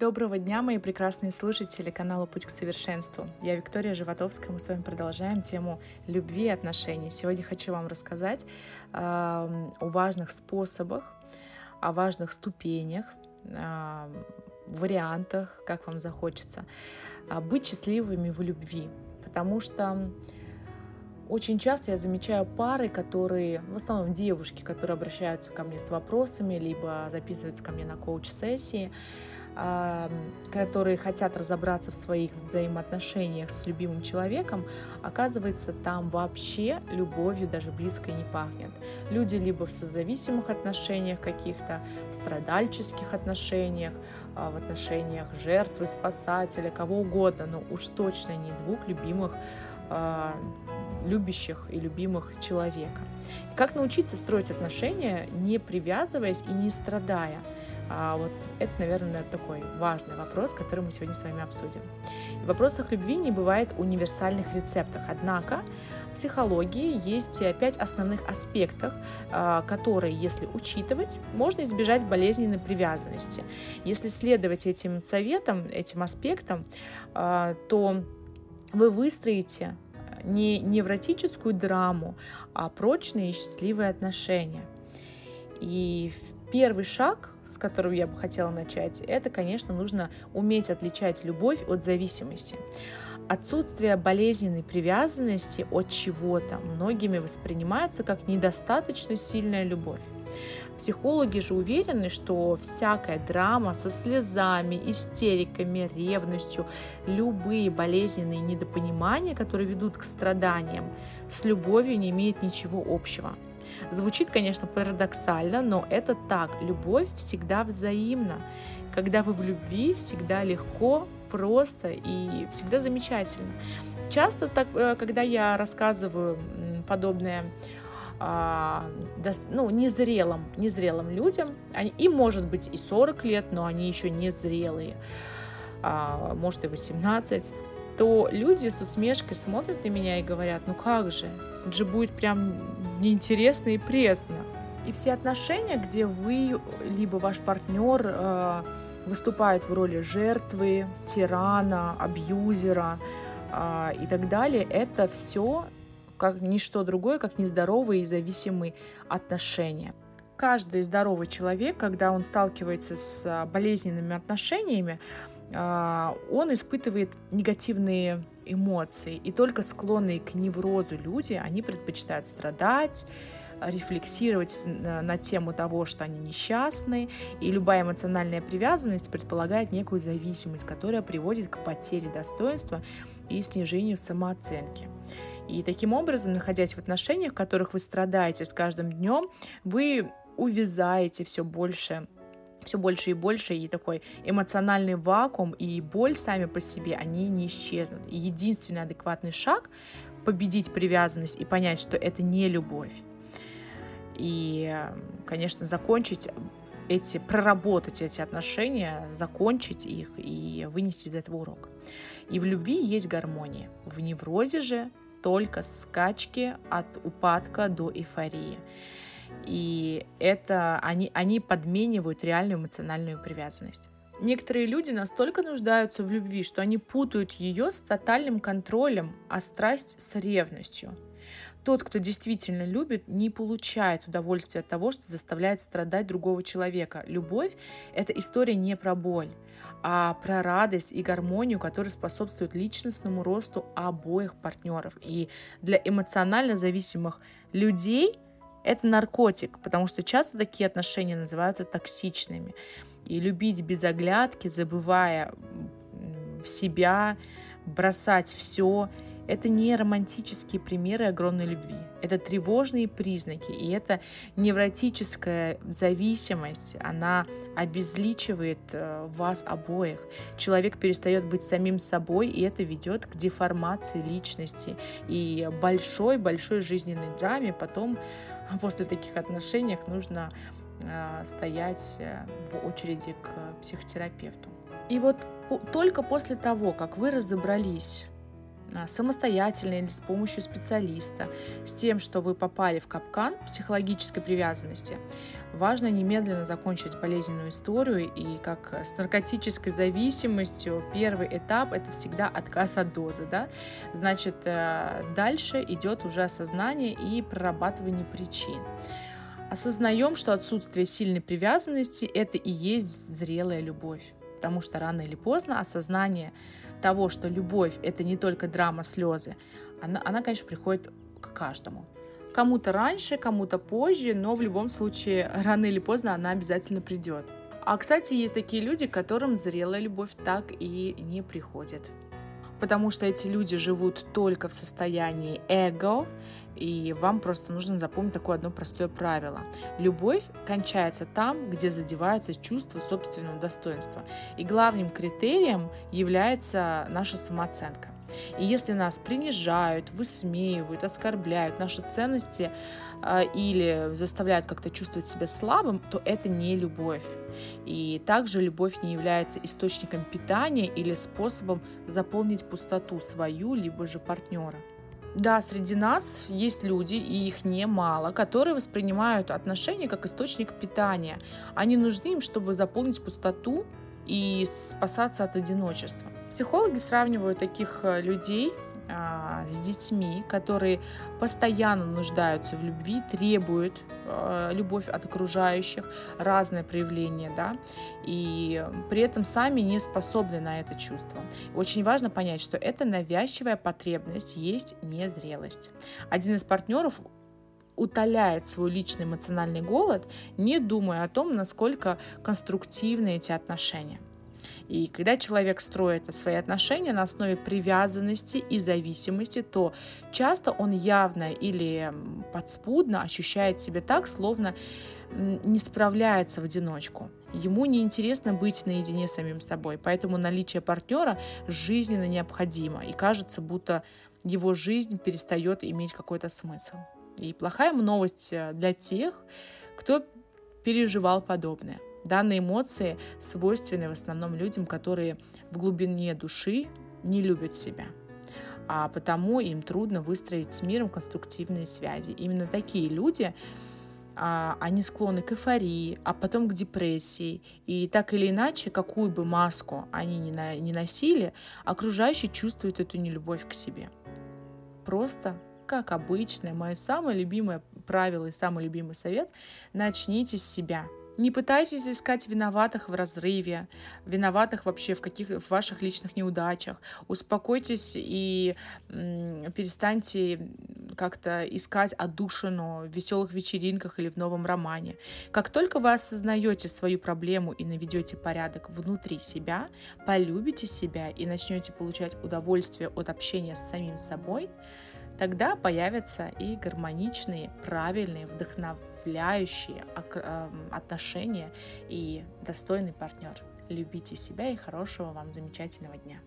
Доброго дня, мои прекрасные слушатели канала «Путь к совершенству». Я Виктория Животовская, мы с вами продолжаем тему любви и отношений. Сегодня хочу вам рассказать э, о важных способах, о важных ступенях, э, вариантах, как вам захочется, э, быть счастливыми в любви. Потому что очень часто я замечаю пары, которые, в основном девушки, которые обращаются ко мне с вопросами, либо записываются ко мне на коуч-сессии, которые хотят разобраться в своих взаимоотношениях с любимым человеком, оказывается, там вообще любовью даже близко не пахнет. Люди либо в созависимых отношениях каких-то, в страдальческих отношениях, а, в отношениях жертвы, спасателя, кого угодно, но уж точно не двух любимых а, любящих и любимых человека. Как научиться строить отношения, не привязываясь и не страдая – а вот это, наверное, такой важный вопрос, который мы сегодня с вами обсудим. В вопросах любви не бывает универсальных рецептов, однако в психологии есть пять основных аспектов, а, которые, если учитывать, можно избежать болезненной привязанности. Если следовать этим советам, этим аспектам, а, то вы выстроите не невротическую драму, а прочные и счастливые отношения. И первый шаг с которого я бы хотела начать, это, конечно, нужно уметь отличать любовь от зависимости. Отсутствие болезненной привязанности от чего-то многими воспринимается как недостаточно сильная любовь. Психологи же уверены, что всякая драма со слезами, истериками, ревностью, любые болезненные недопонимания, которые ведут к страданиям, с любовью не имеют ничего общего. Звучит, конечно, парадоксально, но это так. Любовь всегда взаимна. Когда вы в любви, всегда легко, просто и всегда замечательно. Часто, так, э, когда я рассказываю подобное а, ну, незрелым, незрелым людям, им может быть и 40 лет, но они еще не зрелые, а, может и 18, то люди с усмешкой смотрят на меня и говорят, ну как же, же будет прям неинтересно и пресно. И все отношения, где вы, либо ваш партнер э, выступает в роли жертвы, тирана, абьюзера э, и так далее, это все как ничто другое, как нездоровые и зависимые отношения. Каждый здоровый человек, когда он сталкивается с болезненными отношениями, э, он испытывает негативные эмоций. И только склонные к неврозу люди, они предпочитают страдать, рефлексировать на, тему того, что они несчастны, и любая эмоциональная привязанность предполагает некую зависимость, которая приводит к потере достоинства и снижению самооценки. И таким образом, находясь в отношениях, в которых вы страдаете с каждым днем, вы увязаете все больше все больше и больше, и такой эмоциональный вакуум и боль сами по себе, они не исчезнут. И единственный адекватный шаг — победить привязанность и понять, что это не любовь. И, конечно, закончить эти, проработать эти отношения, закончить их и вынести из этого урок. И в любви есть гармония. В неврозе же только скачки от упадка до эйфории. И это они, они подменивают реальную эмоциональную привязанность. Некоторые люди настолько нуждаются в любви, что они путают ее с тотальным контролем, а страсть с ревностью. Тот, кто действительно любит, не получает удовольствия от того, что заставляет страдать другого человека. Любовь — это история не про боль, а про радость и гармонию, которая способствует личностному росту обоих партнеров. И для эмоционально зависимых людей это наркотик, потому что часто такие отношения называются токсичными. И любить без оглядки, забывая в себя, бросать все, это не романтические примеры огромной любви. Это тревожные признаки, и это невротическая зависимость, она обезличивает э, вас обоих. Человек перестает быть самим собой, и это ведет к деформации личности и большой-большой жизненной драме. Потом после таких отношений нужно э, стоять э, в очереди к психотерапевту. И вот только после того, как вы разобрались самостоятельно или с помощью специалиста, с тем, что вы попали в капкан психологической привязанности, важно немедленно закончить болезненную историю. И как с наркотической зависимостью первый этап – это всегда отказ от дозы. Да? Значит, э, дальше идет уже осознание и прорабатывание причин. Осознаем, что отсутствие сильной привязанности – это и есть зрелая любовь. Потому что рано или поздно осознание того, что любовь – это не только драма, слезы, она, она, конечно, приходит к каждому. Кому-то раньше, кому-то позже, но в любом случае рано или поздно она обязательно придет. А, кстати, есть такие люди, которым зрелая любовь так и не приходит. Потому что эти люди живут только в состоянии эго, и вам просто нужно запомнить такое одно простое правило. Любовь кончается там, где задевается чувство собственного достоинства. И главным критерием является наша самооценка. И если нас принижают, высмеивают, оскорбляют наши ценности или заставляют как-то чувствовать себя слабым, то это не любовь. И также любовь не является источником питания или способом заполнить пустоту свою, либо же партнера. Да, среди нас есть люди, и их немало, которые воспринимают отношения как источник питания. Они нужны им, чтобы заполнить пустоту и спасаться от одиночества. Психологи сравнивают таких э, людей а, с детьми, которые постоянно нуждаются в любви, требуют э, любовь от окружающих, разные проявления, да, и при этом сами не способны на это чувство. Очень важно понять, что это навязчивая потребность есть незрелость. Один из партнеров утоляет свой личный эмоциональный голод, не думая о том, насколько конструктивны эти отношения. И когда человек строит свои отношения на основе привязанности и зависимости, то часто он явно или подспудно ощущает себя так, словно не справляется в одиночку. Ему неинтересно быть наедине с самим собой, поэтому наличие партнера жизненно необходимо, и кажется, будто его жизнь перестает иметь какой-то смысл. И плохая новость э, для тех, кто переживал подобное. Данные эмоции свойственны в основном людям, которые в глубине души не любят себя а потому им трудно выстроить с миром конструктивные связи. Именно такие люди, а, они склонны к эйфории, а потом к депрессии. И так или иначе, какую бы маску они ни, на, ни носили, окружающие чувствуют эту нелюбовь к себе. Просто как обычно, мое самое любимое правило и самый любимый совет – начните с себя – не пытайтесь искать виноватых в разрыве, виноватых вообще в каких в ваших личных неудачах. Успокойтесь и м, перестаньте как-то искать отдушину в веселых вечеринках или в новом романе. Как только вы осознаете свою проблему и наведете порядок внутри себя, полюбите себя и начнете получать удовольствие от общения с самим собой, тогда появятся и гармоничные, правильные, вдохновляющие эм, отношения и достойный партнер. Любите себя и хорошего вам замечательного дня.